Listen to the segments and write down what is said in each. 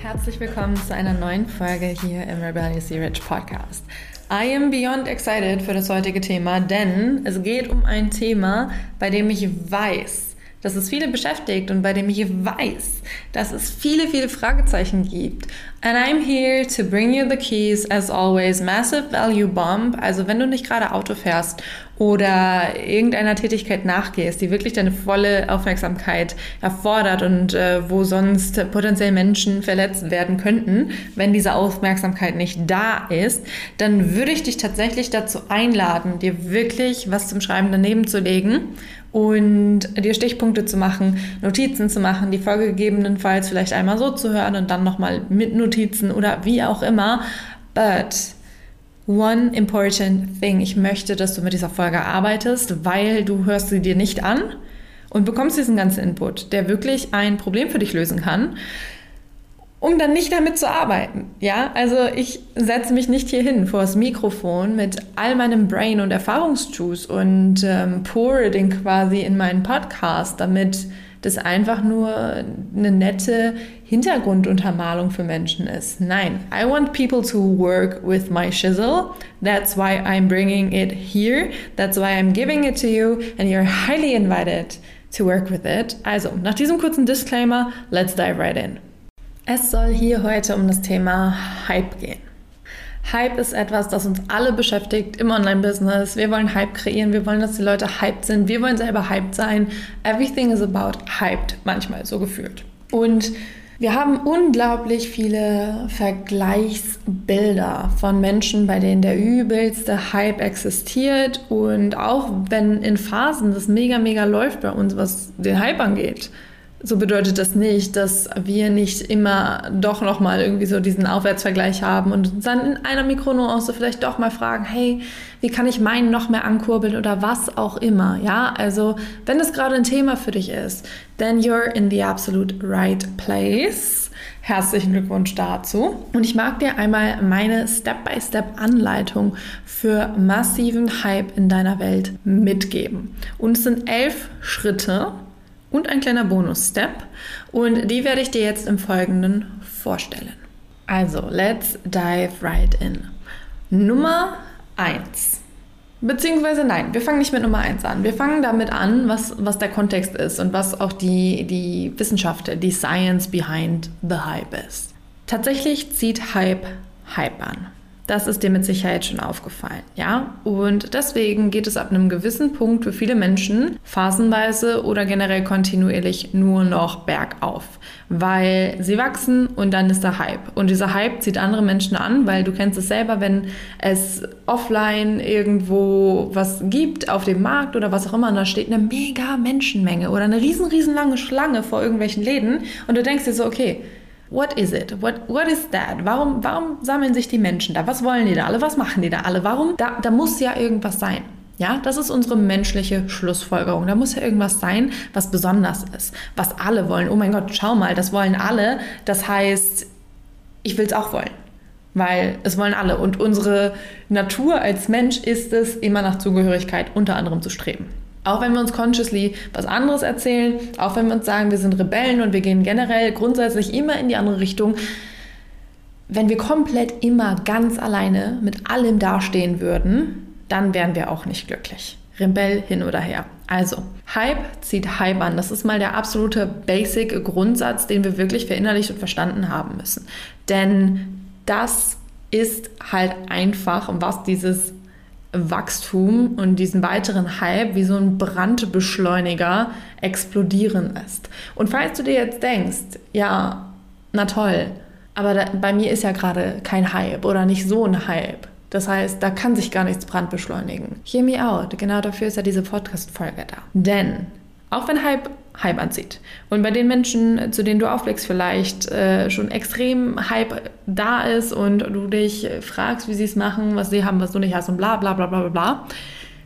Herzlich willkommen zu einer neuen Folge hier im Rebelliously Rich Podcast. I am beyond excited für das heutige Thema, denn es geht um ein Thema, bei dem ich weiß, dass es viele beschäftigt und bei dem ich weiß, dass es viele, viele Fragezeichen gibt. And I'm here to bring you the keys as always. Massive Value Bomb. Also wenn du nicht gerade Auto fährst oder irgendeiner Tätigkeit nachgehst, die wirklich deine volle Aufmerksamkeit erfordert und äh, wo sonst potenziell Menschen verletzt werden könnten, wenn diese Aufmerksamkeit nicht da ist, dann würde ich dich tatsächlich dazu einladen, dir wirklich was zum Schreiben daneben zu legen und dir Stichpunkte zu machen, Notizen zu machen, die Folge gegebenenfalls vielleicht einmal so zu hören und dann nochmal mit Notizen oder wie auch immer. But one important thing, ich möchte, dass du mit dieser Folge arbeitest, weil du hörst sie dir nicht an und bekommst diesen ganzen Input, der wirklich ein Problem für dich lösen kann um dann nicht damit zu arbeiten. Ja, also ich setze mich nicht hier hin vor das Mikrofon mit all meinem Brain und Erfahrungsjuice und ähm, pure den quasi in meinen Podcast, damit das einfach nur eine nette Hintergrunduntermalung für Menschen ist. Nein, I want people to work with my shizzle. That's why I'm bringing it here. That's why I'm giving it to you and you're highly invited to work with it. Also, nach diesem kurzen Disclaimer, let's dive right in. Es soll hier heute um das Thema Hype gehen. Hype ist etwas, das uns alle beschäftigt im Online-Business. Wir wollen Hype kreieren, wir wollen, dass die Leute hyped sind, wir wollen selber hyped sein. Everything is about hyped, manchmal so gefühlt. Und wir haben unglaublich viele Vergleichsbilder von Menschen, bei denen der übelste Hype existiert. Und auch wenn in Phasen das mega, mega läuft bei uns, was den Hype angeht, so bedeutet das nicht, dass wir nicht immer doch nochmal irgendwie so diesen Aufwärtsvergleich haben und dann in einer Mikronuance vielleicht doch mal fragen, hey, wie kann ich meinen noch mehr ankurbeln oder was auch immer, ja? Also, wenn es gerade ein Thema für dich ist, then you're in the absolute right place. Herzlichen Glückwunsch dazu. Und ich mag dir einmal meine Step-by-Step-Anleitung für massiven Hype in deiner Welt mitgeben. Und es sind elf Schritte, und ein kleiner Bonus-Step und die werde ich dir jetzt im Folgenden vorstellen. Also, let's dive right in. Nummer 1. Beziehungsweise nein, wir fangen nicht mit Nummer 1 an. Wir fangen damit an, was, was der Kontext ist und was auch die, die Wissenschaft, die Science behind the Hype ist. Tatsächlich zieht Hype Hype an. Das ist dir mit Sicherheit schon aufgefallen, ja? Und deswegen geht es ab einem gewissen Punkt für viele Menschen phasenweise oder generell kontinuierlich nur noch bergauf, weil sie wachsen und dann ist der Hype. Und dieser Hype zieht andere Menschen an, weil du kennst es selber, wenn es offline irgendwo was gibt auf dem Markt oder was auch immer, und da steht eine mega Menschenmenge oder eine riesen, riesen lange Schlange vor irgendwelchen Läden und du denkst dir so, okay, What is it? What, what is that? Warum, warum sammeln sich die Menschen da? Was wollen die da alle? Was machen die da alle? Warum? Da, da muss ja irgendwas sein. Ja, das ist unsere menschliche Schlussfolgerung. Da muss ja irgendwas sein, was besonders ist, was alle wollen. Oh mein Gott, schau mal, das wollen alle. Das heißt, ich will es auch wollen, weil es wollen alle. Und unsere Natur als Mensch ist es, immer nach Zugehörigkeit unter anderem zu streben. Auch wenn wir uns consciously was anderes erzählen, auch wenn wir uns sagen, wir sind Rebellen und wir gehen generell grundsätzlich immer in die andere Richtung, wenn wir komplett immer ganz alleine mit allem dastehen würden, dann wären wir auch nicht glücklich. Rebell hin oder her. Also, Hype zieht Hype an. Das ist mal der absolute Basic Grundsatz, den wir wirklich verinnerlicht und verstanden haben müssen. Denn das ist halt einfach, was dieses Wachstum und diesen weiteren Hype wie so ein Brandbeschleuniger explodieren lässt. Und falls du dir jetzt denkst, ja, na toll, aber da, bei mir ist ja gerade kein Hype oder nicht so ein Hype. Das heißt, da kann sich gar nichts brandbeschleunigen. Hear me out. Genau dafür ist ja diese Podcast-Folge da. Denn auch wenn Hype Hype anzieht. Und bei den Menschen, zu denen du aufblickst, vielleicht äh, schon extrem Hype da ist und du dich fragst, wie sie es machen, was sie haben, was du nicht hast und bla bla bla bla bla.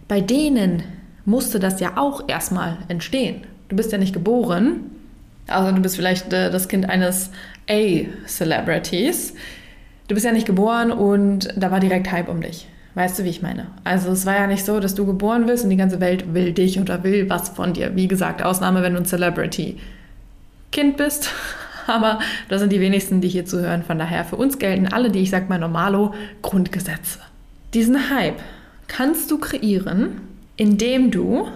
Bei denen musste das ja auch erstmal entstehen. Du bist ja nicht geboren, also du bist vielleicht äh, das Kind eines A-Celebrities. Du bist ja nicht geboren und da war direkt Hype um dich. Weißt du, wie ich meine? Also es war ja nicht so, dass du geboren wirst und die ganze Welt will dich oder will was von dir. Wie gesagt, Ausnahme, wenn du ein Celebrity-Kind bist. Aber das sind die wenigsten, die hier zuhören. Von daher, für uns gelten alle, die ich sag mal normalo, Grundgesetze. Diesen Hype kannst du kreieren, indem du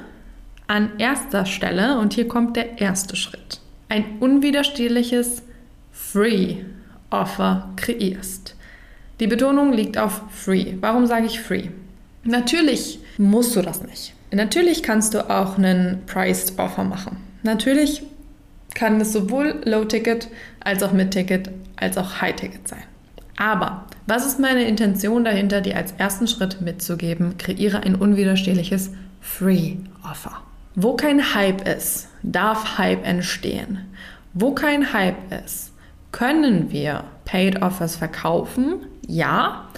an erster Stelle, und hier kommt der erste Schritt, ein unwiderstehliches Free Offer kreierst. Die Betonung liegt auf free. Warum sage ich free? Natürlich musst du das nicht. Natürlich kannst du auch einen Priced Offer machen. Natürlich kann es sowohl Low-Ticket als auch Mid-Ticket als auch High-Ticket sein. Aber was ist meine Intention dahinter, dir als ersten Schritt mitzugeben? Kreiere ein unwiderstehliches Free Offer. Wo kein Hype ist, darf Hype entstehen. Wo kein Hype ist, können wir Paid Offers verkaufen? Ja.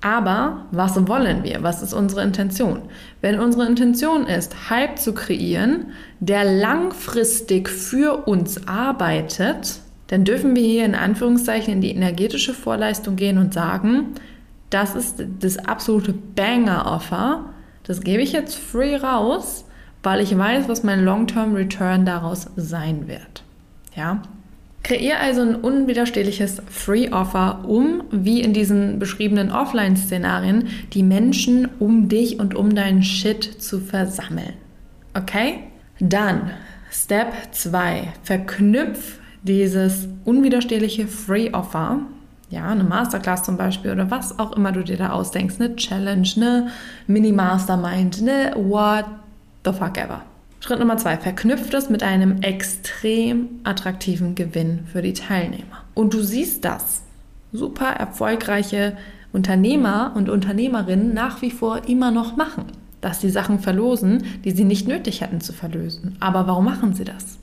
Aber was wollen wir? Was ist unsere Intention? Wenn unsere Intention ist, Hype zu kreieren, der langfristig für uns arbeitet, dann dürfen wir hier in Anführungszeichen in die energetische Vorleistung gehen und sagen, das ist das absolute Banger-Offer. Das gebe ich jetzt free raus, weil ich weiß, was mein Long-Term Return daraus sein wird. Ja, Kreier also ein unwiderstehliches Free Offer, um, wie in diesen beschriebenen Offline-Szenarien, die Menschen um dich und um deinen Shit zu versammeln. Okay? Dann Step 2. Verknüpf dieses unwiderstehliche Free Offer, ja, eine Masterclass zum Beispiel oder was auch immer du dir da ausdenkst, eine Challenge, eine Mini-Mastermind, eine what the fuck ever Schritt Nummer zwei, verknüpft es mit einem extrem attraktiven Gewinn für die Teilnehmer. Und du siehst das. Super erfolgreiche Unternehmer und Unternehmerinnen nach wie vor immer noch machen, dass sie Sachen verlosen, die sie nicht nötig hätten zu verlösen. Aber warum machen sie das?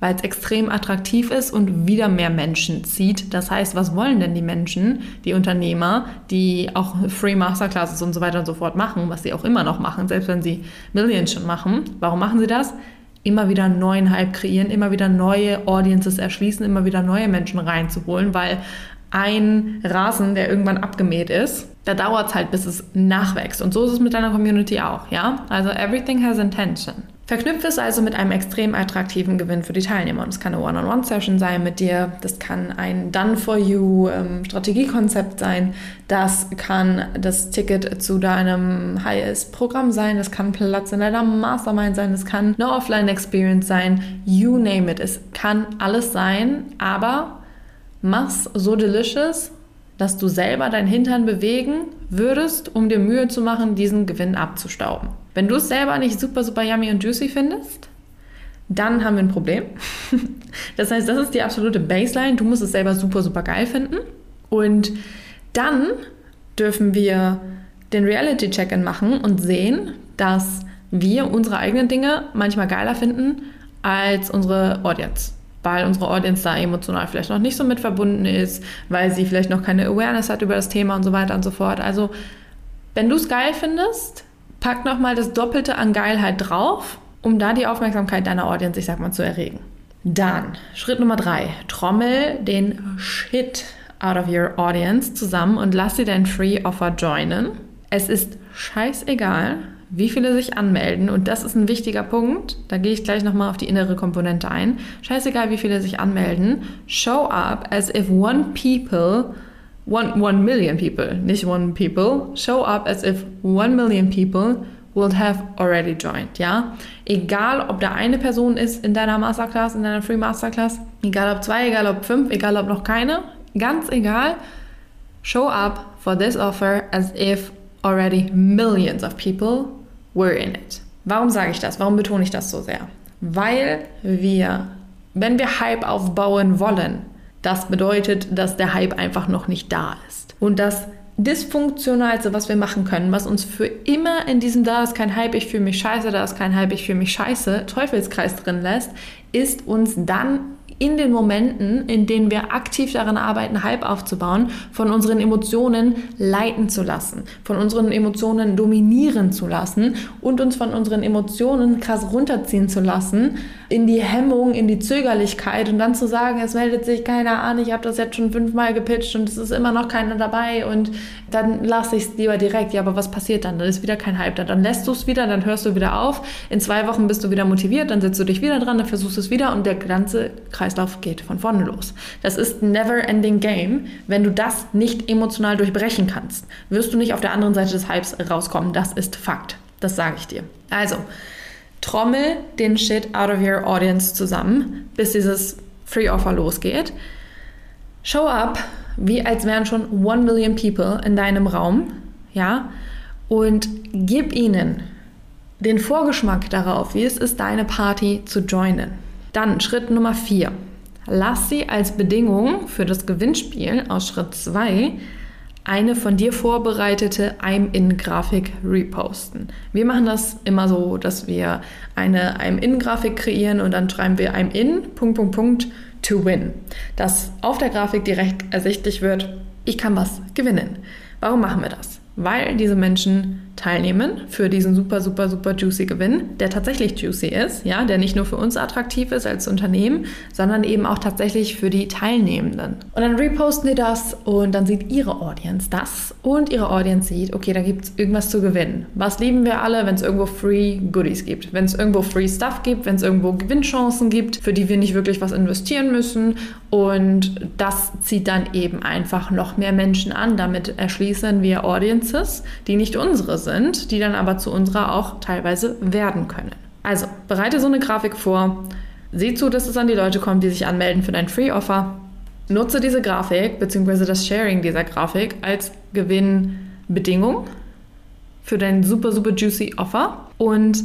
Weil es extrem attraktiv ist und wieder mehr Menschen zieht. Das heißt, was wollen denn die Menschen, die Unternehmer, die auch Free Masterclasses und so weiter und so fort machen, was sie auch immer noch machen, selbst wenn sie Millions schon machen. Warum machen sie das? Immer wieder einen neuen Hype kreieren, immer wieder neue Audiences erschließen, immer wieder neue Menschen reinzuholen, weil ein Rasen, der irgendwann abgemäht ist, da dauert es halt, bis es nachwächst. Und so ist es mit deiner Community auch, ja? Also everything has intention. Verknüpfe es also mit einem extrem attraktiven Gewinn für die Teilnehmer. Und es kann eine One-on-One-Session sein mit dir, das kann ein Done-for-You-Strategiekonzept ähm, sein, das kann das Ticket zu deinem Highest-Programm sein, das kann Platz in deiner Mastermind sein, das kann eine Offline-Experience sein, you name it. Es kann alles sein, aber mach's so delicious, dass du selber dein Hintern bewegen würdest, um dir Mühe zu machen, diesen Gewinn abzustauben. Wenn du es selber nicht super, super yummy und juicy findest, dann haben wir ein Problem. Das heißt, das ist die absolute Baseline. Du musst es selber super, super geil finden. Und dann dürfen wir den Reality-Check-In machen und sehen, dass wir unsere eigenen Dinge manchmal geiler finden als unsere Audience. Weil unsere Audience da emotional vielleicht noch nicht so mit verbunden ist, weil sie vielleicht noch keine Awareness hat über das Thema und so weiter und so fort. Also, wenn du es geil findest, pack nochmal das Doppelte an Geilheit drauf, um da die Aufmerksamkeit deiner Audience, ich sag mal, zu erregen. Dann, Schritt Nummer drei, trommel den Shit out of your audience zusammen und lass sie dein Free Offer joinen. Es ist scheißegal, wie viele sich anmelden und das ist ein wichtiger Punkt. Da gehe ich gleich nochmal auf die innere Komponente ein. Scheißegal, wie viele sich anmelden. Show up as if one people one, one million people, nicht one people, show up as if one million people will have already joined, ja? Egal, ob da eine Person ist in deiner Masterclass, in deiner Free Masterclass, egal ob zwei, egal ob fünf, egal ob noch keine, ganz egal, show up for this offer as if already millions of people were in it. Warum sage ich das? Warum betone ich das so sehr? Weil wir, wenn wir Hype aufbauen wollen, das bedeutet, dass der Hype einfach noch nicht da ist. Und dass dysfunktionalste, was wir machen können, was uns für immer in diesem da ist kein Hype, ich fühle mich scheiße, da ist kein Hype, ich fühle mich scheiße, Teufelskreis drin lässt, ist uns dann in den Momenten, in denen wir aktiv daran arbeiten, Hype aufzubauen, von unseren Emotionen leiten zu lassen, von unseren Emotionen dominieren zu lassen und uns von unseren Emotionen krass runterziehen zu lassen, in die Hemmung, in die Zögerlichkeit und dann zu sagen, es meldet sich keiner an, ich habe das jetzt schon fünfmal gepitcht und es ist immer noch keiner dabei und dann lasse ich es lieber direkt. Ja, aber was passiert dann? Dann ist wieder kein Hype da. Dann lässt du es wieder, dann hörst du wieder auf. In zwei Wochen bist du wieder motiviert, dann setzt du dich wieder dran, dann versuchst du es wieder und der ganze Kreislauf geht von vorne los. Das ist ein never-ending Game. Wenn du das nicht emotional durchbrechen kannst, wirst du nicht auf der anderen Seite des Hypes rauskommen. Das ist Fakt. Das sage ich dir. Also, trommel den Shit out of your audience zusammen, bis dieses Free Offer losgeht. Show up, wie als wären schon one million people in deinem Raum, ja, und gib ihnen den Vorgeschmack darauf, wie es ist, deine Party zu joinen. Dann Schritt Nummer vier. Lass sie als Bedingung für das Gewinnspiel aus Schritt 2 eine von dir vorbereitete I'm-In-Grafik reposten. Wir machen das immer so, dass wir eine I'm-In-Grafik kreieren und dann schreiben wir I'm-In, Punkt, Punkt, Punkt, to win. Dass auf der Grafik direkt ersichtlich wird, ich kann was gewinnen. Warum machen wir das? Weil diese Menschen teilnehmen für diesen super, super, super juicy Gewinn, der tatsächlich juicy ist, ja, der nicht nur für uns attraktiv ist als Unternehmen, sondern eben auch tatsächlich für die Teilnehmenden. Und dann reposten die das und dann sieht ihre Audience das und ihre Audience sieht, okay, da gibt es irgendwas zu gewinnen. Was lieben wir alle, wenn es irgendwo Free Goodies gibt, wenn es irgendwo Free Stuff gibt, wenn es irgendwo Gewinnchancen gibt, für die wir nicht wirklich was investieren müssen und das zieht dann eben einfach noch mehr Menschen an. Damit erschließen wir Audiences, die nicht unsere sind sind, die dann aber zu unserer auch teilweise werden können. Also bereite so eine Grafik vor, sieh zu, dass es an die Leute kommt, die sich anmelden für dein Free Offer. Nutze diese Grafik bzw. das Sharing dieser Grafik als Gewinnbedingung für dein super, super juicy Offer und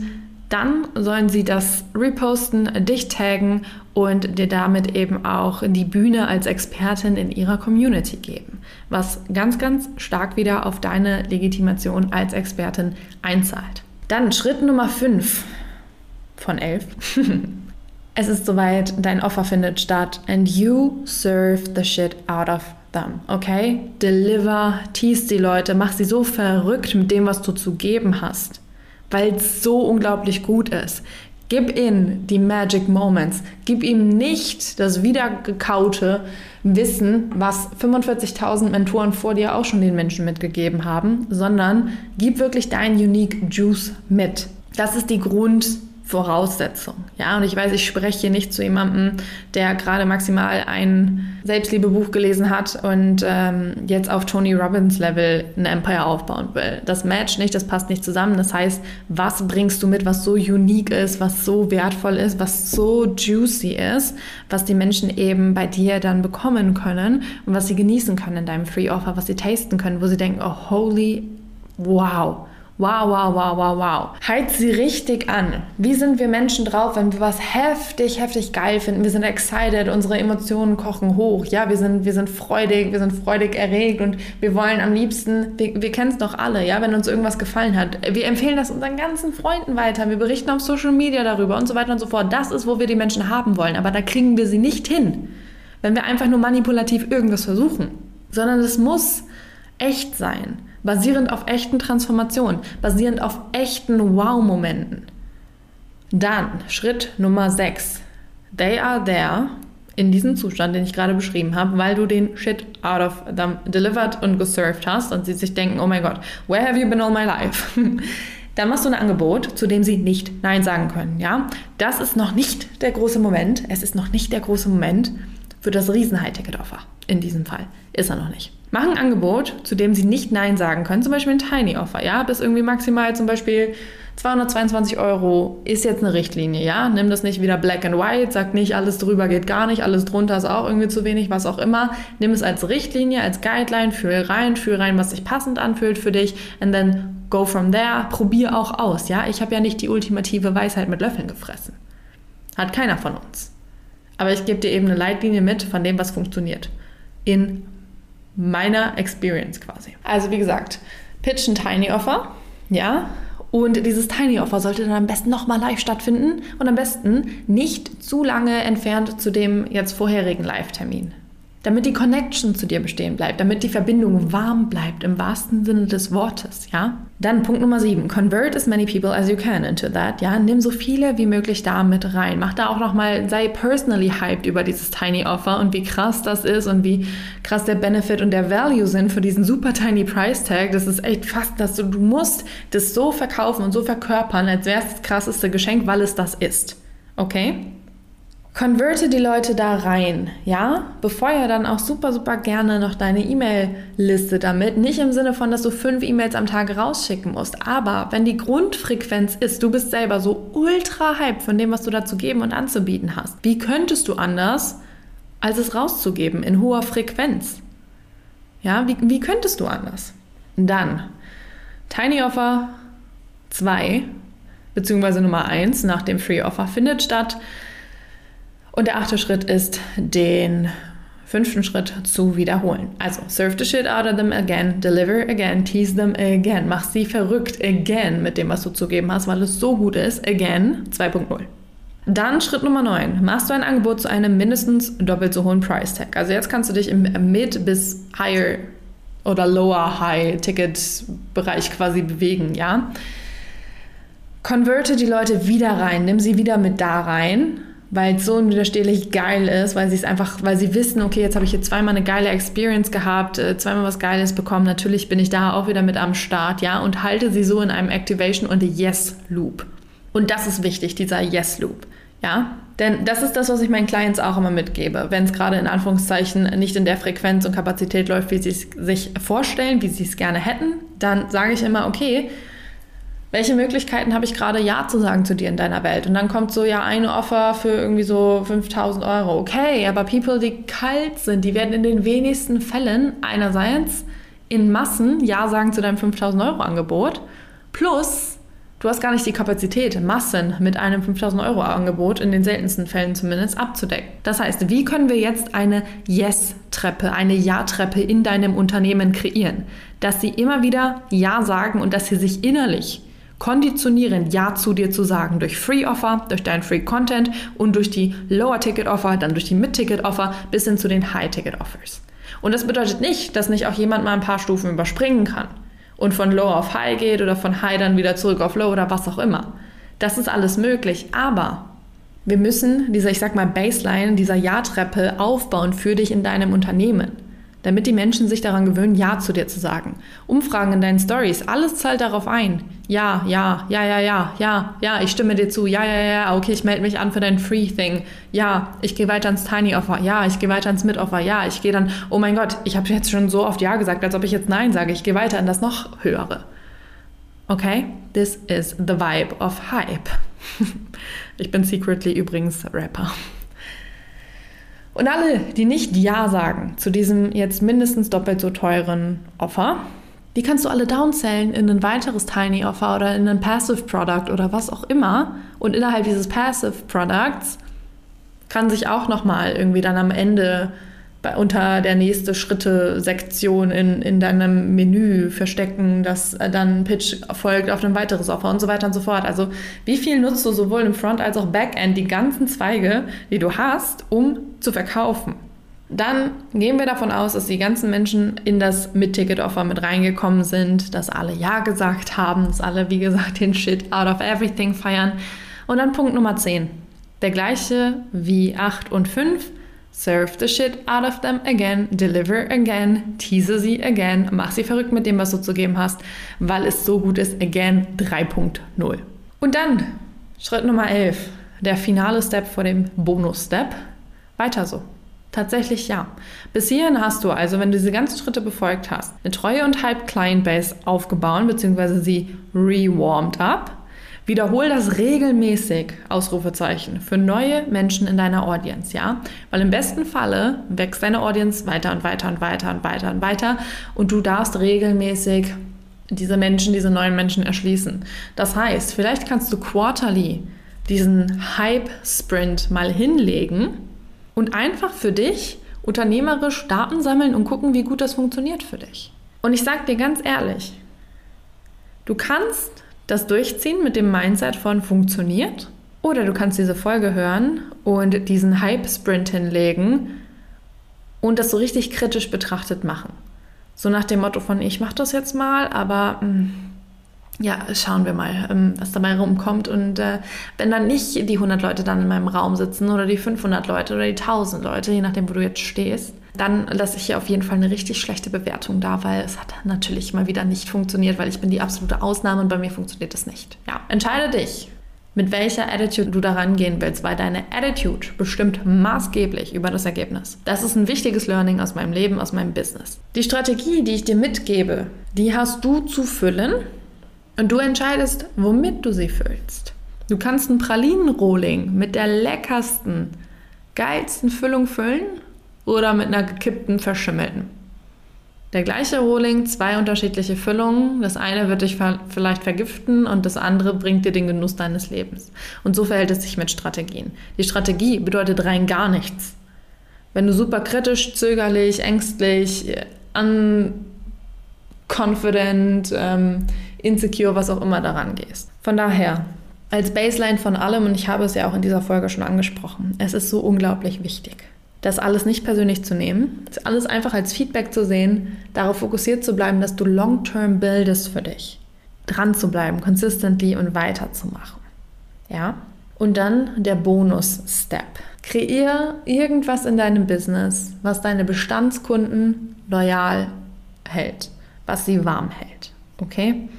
dann sollen sie das reposten, dich taggen und dir damit eben auch die Bühne als Expertin in ihrer Community geben, was ganz, ganz stark wieder auf deine Legitimation als Expertin einzahlt. Dann Schritt Nummer 5 von 11. es ist soweit, dein Offer findet statt and you serve the shit out of them, okay? Deliver, tease die Leute, mach sie so verrückt mit dem, was du zu geben hast weil es so unglaublich gut ist. Gib ihnen die Magic Moments. Gib ihm nicht das wiedergekaute Wissen, was 45.000 Mentoren vor dir auch schon den Menschen mitgegeben haben, sondern gib wirklich deinen Unique Juice mit. Das ist die Grund Voraussetzung. Ja, und ich weiß, ich spreche hier nicht zu jemandem, der gerade maximal ein Selbstliebebuch gelesen hat und ähm, jetzt auf Tony Robbins Level ein Empire aufbauen will. Das matcht nicht, das passt nicht zusammen. Das heißt, was bringst du mit, was so unique ist, was so wertvoll ist, was so juicy ist, was die Menschen eben bei dir dann bekommen können und was sie genießen können in deinem Free Offer, was sie tasten können, wo sie denken, oh holy wow Wow, wow, wow, wow, wow. Halt sie richtig an. Wie sind wir Menschen drauf, wenn wir was heftig, heftig geil finden? Wir sind excited, unsere Emotionen kochen hoch. Ja, wir sind, wir sind freudig, wir sind freudig erregt und wir wollen am liebsten, wir, wir kennen es doch alle, ja, wenn uns irgendwas gefallen hat. Wir empfehlen das unseren ganzen Freunden weiter. Wir berichten auf Social Media darüber und so weiter und so fort. Das ist, wo wir die Menschen haben wollen. Aber da kriegen wir sie nicht hin, wenn wir einfach nur manipulativ irgendwas versuchen. Sondern es muss echt sein basierend auf echten Transformationen, basierend auf echten Wow-Momenten. Dann Schritt Nummer 6. They are there in diesem Zustand, den ich gerade beschrieben habe, weil du den Shit out of them delivered und geserved hast und sie sich denken, oh mein Gott, where have you been all my life? Dann machst du ein Angebot, zu dem sie nicht Nein sagen können. Ja, das ist noch nicht der große Moment. Es ist noch nicht der große Moment für das riesen High-Ticket-Offer. In diesem Fall ist er noch nicht. Mach ein Angebot, zu dem sie nicht Nein sagen können, zum Beispiel ein Tiny Offer, ja, bis irgendwie maximal zum Beispiel 222 Euro ist jetzt eine Richtlinie, ja. Nimm das nicht wieder black and white, sag nicht, alles drüber geht gar nicht, alles drunter ist auch irgendwie zu wenig, was auch immer. Nimm es als Richtlinie, als Guideline, fühl rein, fühl rein, was sich passend anfühlt für dich and then go from there. Probier auch aus, ja. Ich habe ja nicht die ultimative Weisheit mit Löffeln gefressen. Hat keiner von uns. Aber ich gebe dir eben eine Leitlinie mit von dem, was funktioniert. In meiner Experience quasi. Also wie gesagt, pitch ein Tiny Offer, ja, und dieses Tiny Offer sollte dann am besten nochmal live stattfinden und am besten nicht zu lange entfernt zu dem jetzt vorherigen Live-Termin damit die Connection zu dir bestehen bleibt, damit die Verbindung warm bleibt im wahrsten Sinne des Wortes, ja? Dann Punkt Nummer 7, convert as many people as you can into that, ja? Nimm so viele wie möglich da mit rein. Mach da auch nochmal, sei personally hyped über dieses Tiny Offer und wie krass das ist und wie krass der Benefit und der Value sind für diesen super tiny Price Tag. Das ist echt fast, dass du, du musst das so verkaufen und so verkörpern, als wäre es das krasseste Geschenk, weil es das ist. Okay? Converte die Leute da rein, ja? Befeuer dann auch super, super gerne noch deine E-Mail-Liste damit. Nicht im Sinne von, dass du fünf E-Mails am Tag rausschicken musst. Aber wenn die Grundfrequenz ist, du bist selber so ultra hype von dem, was du da zu geben und anzubieten hast. Wie könntest du anders, als es rauszugeben in hoher Frequenz? Ja, wie, wie könntest du anders? Dann Tiny Offer 2, beziehungsweise Nummer 1 nach dem Free Offer findet statt und der achte Schritt ist, den fünften Schritt zu wiederholen. Also, serve the shit out of them again, deliver again, tease them again. Mach sie verrückt again mit dem, was du zu geben hast, weil es so gut ist. Again 2.0. Dann Schritt Nummer 9. Machst du ein Angebot zu einem mindestens doppelt so hohen Price Tag. Also jetzt kannst du dich im Mid- bis Higher oder Lower High Ticket Bereich quasi bewegen, ja? Converte die Leute wieder rein, nimm sie wieder mit da rein weil es so unwiderstehlich geil ist, weil sie es einfach, weil sie wissen, okay, jetzt habe ich hier zweimal eine geile Experience gehabt, äh, zweimal was Geiles bekommen, natürlich bin ich da auch wieder mit am Start, ja, und halte sie so in einem Activation und Yes Loop. Und das ist wichtig, dieser Yes Loop, ja. Denn das ist das, was ich meinen Clients auch immer mitgebe. Wenn es gerade in Anführungszeichen nicht in der Frequenz und Kapazität läuft, wie sie es sich vorstellen, wie sie es gerne hätten, dann sage ich immer, okay, welche Möglichkeiten habe ich gerade Ja zu sagen zu dir in deiner Welt? Und dann kommt so, ja, eine Offer für irgendwie so 5000 Euro. Okay, aber People, die kalt sind, die werden in den wenigsten Fällen einerseits in Massen Ja sagen zu deinem 5000 Euro Angebot. Plus, du hast gar nicht die Kapazität, Massen mit einem 5000 Euro Angebot, in den seltensten Fällen zumindest, abzudecken. Das heißt, wie können wir jetzt eine Yes-Treppe, eine Ja-Treppe in deinem Unternehmen kreieren? Dass sie immer wieder Ja sagen und dass sie sich innerlich konditionieren, Ja zu dir zu sagen. Durch Free Offer, durch deinen Free Content und durch die Lower Ticket Offer, dann durch die Mid Ticket Offer bis hin zu den High Ticket Offers. Und das bedeutet nicht, dass nicht auch jemand mal ein paar Stufen überspringen kann und von Low auf High geht oder von High dann wieder zurück auf Low oder was auch immer. Das ist alles möglich, aber wir müssen diese, ich sag mal, Baseline, dieser Ja-Treppe aufbauen für dich in deinem Unternehmen damit die Menschen sich daran gewöhnen, Ja zu dir zu sagen. Umfragen in deinen Stories, alles zahlt darauf ein. Ja, ja, ja, ja, ja, ja, ja, ich stimme dir zu. Ja, ja, ja, okay, ich melde mich an für dein Free Thing. Ja, ich gehe weiter ins Tiny Offer. Ja, ich gehe weiter ins Mid Offer. Ja, ich gehe dann, oh mein Gott, ich habe jetzt schon so oft Ja gesagt, als ob ich jetzt Nein sage. Ich gehe weiter in das noch höhere. Okay? This is the vibe of Hype. ich bin secretly übrigens Rapper. Und alle, die nicht Ja sagen zu diesem jetzt mindestens doppelt so teuren Offer, die kannst du alle downsellen in ein weiteres Tiny Offer oder in ein Passive Product oder was auch immer. Und innerhalb dieses Passive Products kann sich auch nochmal irgendwie dann am Ende bei, unter der nächste Schritte-Sektion in, in deinem Menü verstecken, dass äh, dann Pitch folgt auf ein weiteres Offer und so weiter und so fort. Also wie viel nutzt du sowohl im Front als auch Backend die ganzen Zweige, die du hast, um zu verkaufen? Dann gehen wir davon aus, dass die ganzen Menschen in das Mid-Ticket-Offer mit reingekommen sind, dass alle Ja gesagt haben, dass alle, wie gesagt, den Shit out of everything feiern. Und dann Punkt Nummer 10. Der gleiche wie 8 und 5 Serve the shit out of them again, deliver again, tease sie again, mach sie verrückt mit dem, was du zu geben hast, weil es so gut ist, again 3.0. Und dann Schritt Nummer 11, der finale Step vor dem Bonus-Step. Weiter so. Tatsächlich ja. Bis hierhin hast du also, wenn du diese ganzen Schritte befolgt hast, eine treue und halb Client Base aufgebaut, beziehungsweise sie rewarmed up Wiederhol das regelmäßig, Ausrufezeichen, für neue Menschen in deiner Audience, ja? Weil im besten Falle wächst deine Audience weiter und weiter und weiter und weiter und weiter und du darfst regelmäßig diese Menschen, diese neuen Menschen erschließen. Das heißt, vielleicht kannst du quarterly diesen Hype-Sprint mal hinlegen und einfach für dich Unternehmerisch Daten sammeln und gucken, wie gut das funktioniert für dich. Und ich sage dir ganz ehrlich, du kannst das durchziehen mit dem Mindset von funktioniert oder du kannst diese Folge hören und diesen Hype-Sprint hinlegen und das so richtig kritisch betrachtet machen. So nach dem Motto von, ich mache das jetzt mal, aber mh, mm, ja, schauen wir mal, ähm, was dabei rumkommt. Und äh, wenn dann nicht die 100 Leute dann in meinem Raum sitzen oder die 500 Leute oder die 1000 Leute, je nachdem, wo du jetzt stehst, dann lasse ich hier auf jeden Fall eine richtig schlechte Bewertung da, weil es hat natürlich mal wieder nicht funktioniert, weil ich bin die absolute Ausnahme und bei mir funktioniert das nicht. Ja, entscheide dich, mit welcher Attitude du da rangehen willst, weil deine Attitude bestimmt maßgeblich über das Ergebnis. Das ist ein wichtiges Learning aus meinem Leben, aus meinem Business. Die Strategie, die ich dir mitgebe, die hast du zu füllen und du entscheidest, womit du sie füllst. Du kannst ein Pralinenrohling mit der leckersten, geilsten Füllung füllen oder mit einer gekippten, verschimmelten. Der gleiche Rohling, zwei unterschiedliche Füllungen. Das eine wird dich vielleicht vergiften und das andere bringt dir den Genuss deines Lebens. Und so verhält es sich mit Strategien. Die Strategie bedeutet rein gar nichts. Wenn du super kritisch, zögerlich, ängstlich, unconfident, ähm, insecure, was auch immer daran gehst. Von daher, als Baseline von allem, und ich habe es ja auch in dieser Folge schon angesprochen, es ist so unglaublich wichtig, das alles nicht persönlich zu nehmen, das alles einfach als Feedback zu sehen, darauf fokussiert zu bleiben, dass du long-term bildest für dich, dran zu bleiben, consistently und weiterzumachen. Ja? Und dann der Bonus-Step. Kreier irgendwas in deinem Business, was deine Bestandskunden loyal hält, was sie warm hält. Okay?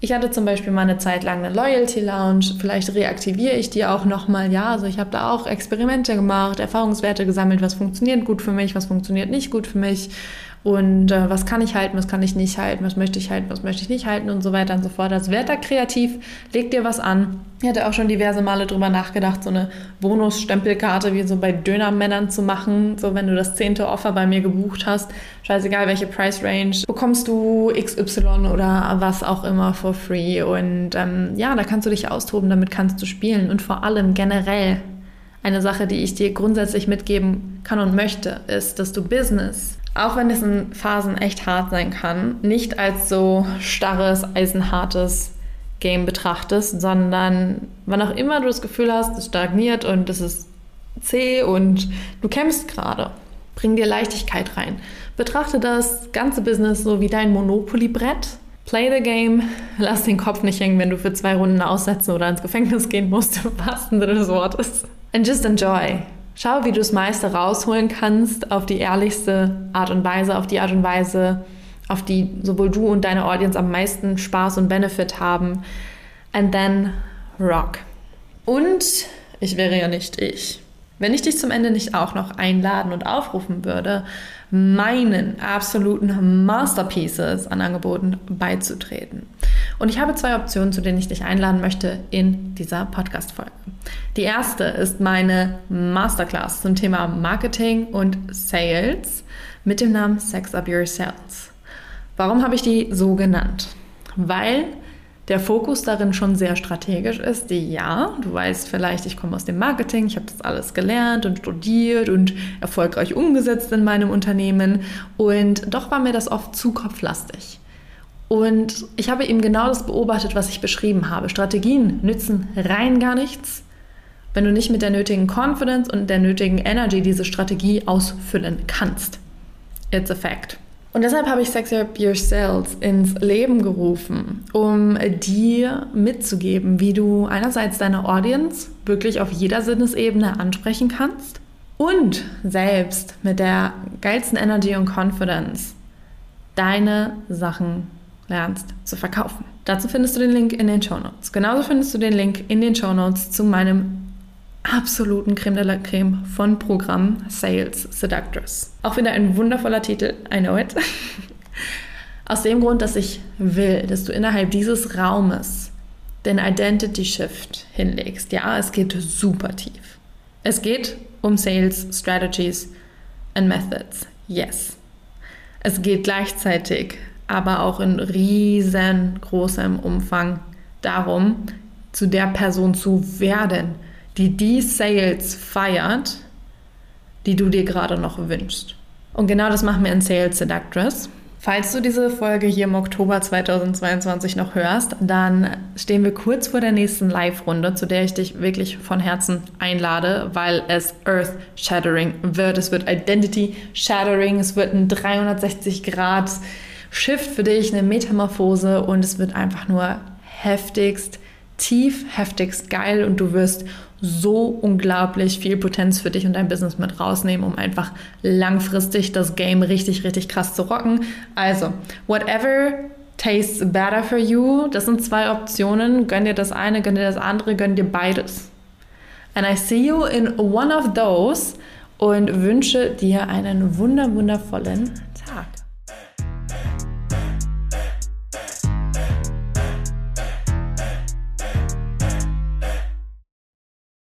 Ich hatte zum Beispiel mal eine Zeit lang eine Loyalty Lounge. Vielleicht reaktiviere ich die auch nochmal. Ja, also ich habe da auch Experimente gemacht, Erfahrungswerte gesammelt, was funktioniert gut für mich, was funktioniert nicht gut für mich und äh, was kann ich halten, was kann ich nicht halten, was möchte ich halten, was möchte ich nicht halten und so weiter und so fort. Also werd da kreativ, leg dir was an. Ich hatte auch schon diverse Male drüber nachgedacht, so eine Bonus-Stempelkarte wie so bei Dönermännern zu machen. So, wenn du das zehnte Offer bei mir gebucht hast, scheißegal welche Price Range, bekommst du XY oder was auch immer for free. Und ähm, ja, da kannst du dich austoben, damit kannst du spielen. Und vor allem generell eine Sache, die ich dir grundsätzlich mitgeben kann und möchte, ist, dass du Business auch wenn es in Phasen echt hart sein kann, nicht als so starres, eisenhartes Game betrachtest, sondern wann auch immer du das Gefühl hast, es stagniert und es ist zäh und du kämpfst gerade, bring dir Leichtigkeit rein. Betrachte das ganze Business so wie dein Monopoly-Brett. Play the game, lass den Kopf nicht hängen, wenn du für zwei Runden aussetzen oder ins Gefängnis gehen musst, im wahrsten Sinne des Wortes. And just enjoy. Schau, wie du das meiste rausholen kannst auf die ehrlichste Art und Weise, auf die Art und Weise, auf die sowohl du und deine Audience am meisten Spaß und Benefit haben. And then rock. Und ich wäre ja nicht ich. Wenn ich dich zum Ende nicht auch noch einladen und aufrufen würde, meinen absoluten Masterpieces an Angeboten beizutreten. Und ich habe zwei Optionen, zu denen ich dich einladen möchte in dieser Podcast-Folge. Die erste ist meine Masterclass zum Thema Marketing und Sales mit dem Namen Sex Up Your Sales. Warum habe ich die so genannt? Weil der Fokus darin schon sehr strategisch ist. Ja, du weißt vielleicht, ich komme aus dem Marketing, ich habe das alles gelernt und studiert und erfolgreich umgesetzt in meinem Unternehmen. Und doch war mir das oft zu kopflastig. Und ich habe eben genau das beobachtet, was ich beschrieben habe. Strategien nützen rein gar nichts, wenn du nicht mit der nötigen Confidence und der nötigen Energy diese Strategie ausfüllen kannst. It's a fact. Und deshalb habe ich Sex Up Yourself ins Leben gerufen, um dir mitzugeben, wie du einerseits deine Audience wirklich auf jeder Sinnesebene ansprechen kannst und selbst mit der geilsten Energy und Confidence deine Sachen lernst zu verkaufen. Dazu findest du den Link in den Show Notes. Genauso findest du den Link in den Show Notes zu meinem absoluten Creme de la Creme von Programm Sales Seductress. Auch wieder ein wundervoller Titel, I know it. Aus dem Grund, dass ich will, dass du innerhalb dieses Raumes den Identity Shift hinlegst. Ja, es geht super tief. Es geht um Sales Strategies and Methods. Yes. Es geht gleichzeitig, aber auch in riesengroßem Umfang darum, zu der Person zu werden, die die Sales feiert, die du dir gerade noch wünschst. Und genau das machen wir in Sales Seductress. Falls du diese Folge hier im Oktober 2022 noch hörst, dann stehen wir kurz vor der nächsten Live-Runde, zu der ich dich wirklich von Herzen einlade, weil es Earth-Shattering wird. Es wird Identity-Shattering, es wird ein 360-Grad-Shift für dich, eine Metamorphose und es wird einfach nur heftigst, tief, heftigst geil und du wirst so unglaublich viel Potenz für dich und dein Business mit rausnehmen, um einfach langfristig das Game richtig, richtig krass zu rocken. Also, whatever tastes better for you, das sind zwei Optionen. Gönn dir das eine, gönn dir das andere, gönn dir beides. And I see you in one of those und wünsche dir einen wunder, wundervollen